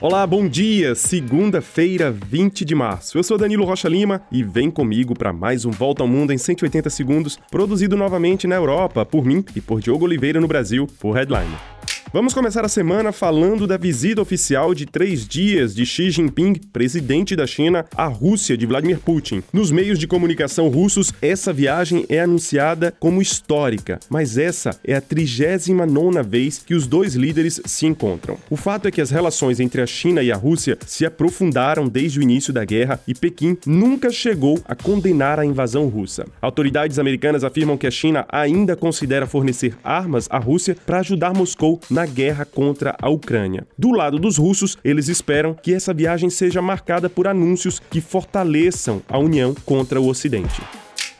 Olá, bom dia! Segunda-feira, 20 de março. Eu sou Danilo Rocha Lima e vem comigo para mais um Volta ao Mundo em 180 segundos, produzido novamente na Europa por mim e por Diogo Oliveira no Brasil, por Headline. Vamos começar a semana falando da visita oficial de três dias de Xi Jinping, presidente da China, à Rússia de Vladimir Putin. Nos meios de comunicação russos, essa viagem é anunciada como histórica, mas essa é a 39 vez que os dois líderes se encontram. O fato é que as relações entre a China e a Rússia se aprofundaram desde o início da guerra e Pequim nunca chegou a condenar a invasão russa. Autoridades americanas afirmam que a China ainda considera fornecer armas à Rússia para ajudar Moscou na guerra contra a Ucrânia. Do lado dos russos, eles esperam que essa viagem seja marcada por anúncios que fortaleçam a união contra o Ocidente.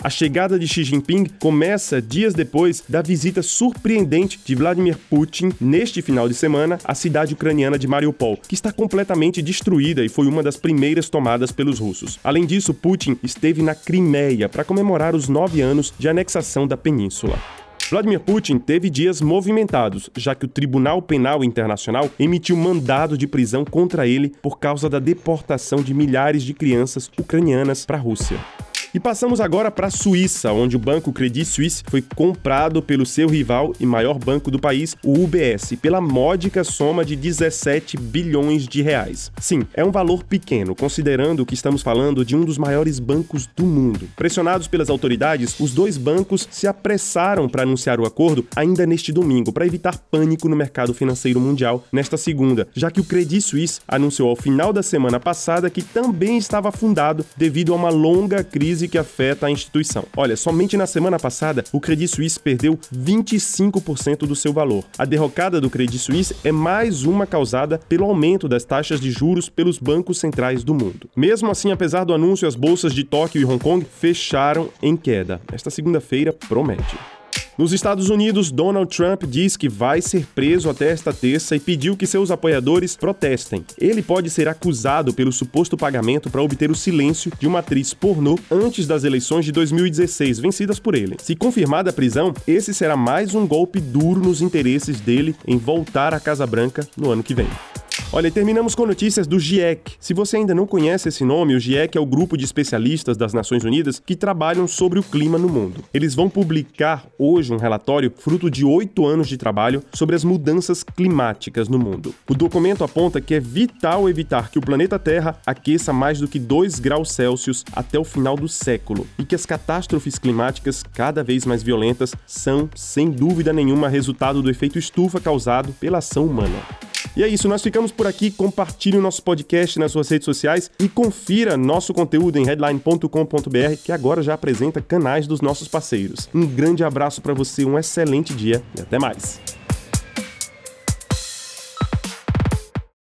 A chegada de Xi Jinping começa dias depois da visita surpreendente de Vladimir Putin neste final de semana à cidade ucraniana de Mariupol, que está completamente destruída e foi uma das primeiras tomadas pelos russos. Além disso, Putin esteve na Crimeia para comemorar os nove anos de anexação da península. Vladimir Putin teve dias movimentados, já que o Tribunal Penal Internacional emitiu mandado de prisão contra ele por causa da deportação de milhares de crianças ucranianas para a Rússia. E passamos agora para a Suíça, onde o banco Credit Suisse foi comprado pelo seu rival e maior banco do país, o UBS, pela módica soma de 17 bilhões de reais. Sim, é um valor pequeno, considerando que estamos falando de um dos maiores bancos do mundo. Pressionados pelas autoridades, os dois bancos se apressaram para anunciar o acordo ainda neste domingo, para evitar pânico no mercado financeiro mundial nesta segunda, já que o Credit Suisse anunciou ao final da semana passada que também estava afundado devido a uma longa crise que afeta a instituição. Olha, somente na semana passada, o Credit Suisse perdeu 25% do seu valor. A derrocada do Credit Suisse é mais uma causada pelo aumento das taxas de juros pelos bancos centrais do mundo. Mesmo assim, apesar do anúncio, as bolsas de Tóquio e Hong Kong fecharam em queda. Esta segunda-feira promete. Nos Estados Unidos, Donald Trump diz que vai ser preso até esta terça e pediu que seus apoiadores protestem. Ele pode ser acusado pelo suposto pagamento para obter o silêncio de uma atriz pornô antes das eleições de 2016, vencidas por ele. Se confirmada a prisão, esse será mais um golpe duro nos interesses dele em voltar à Casa Branca no ano que vem. Olha, e terminamos com notícias do GIEC. Se você ainda não conhece esse nome, o GIEC é o grupo de especialistas das Nações Unidas que trabalham sobre o clima no mundo. Eles vão publicar hoje um relatório fruto de oito anos de trabalho sobre as mudanças climáticas no mundo. O documento aponta que é vital evitar que o planeta Terra aqueça mais do que 2 graus Celsius até o final do século e que as catástrofes climáticas cada vez mais violentas são, sem dúvida nenhuma, resultado do efeito estufa causado pela ação humana. E é isso, nós ficamos por aqui. Compartilhe o nosso podcast nas suas redes sociais e confira nosso conteúdo em headline.com.br, que agora já apresenta canais dos nossos parceiros. Um grande abraço para você, um excelente dia e até mais.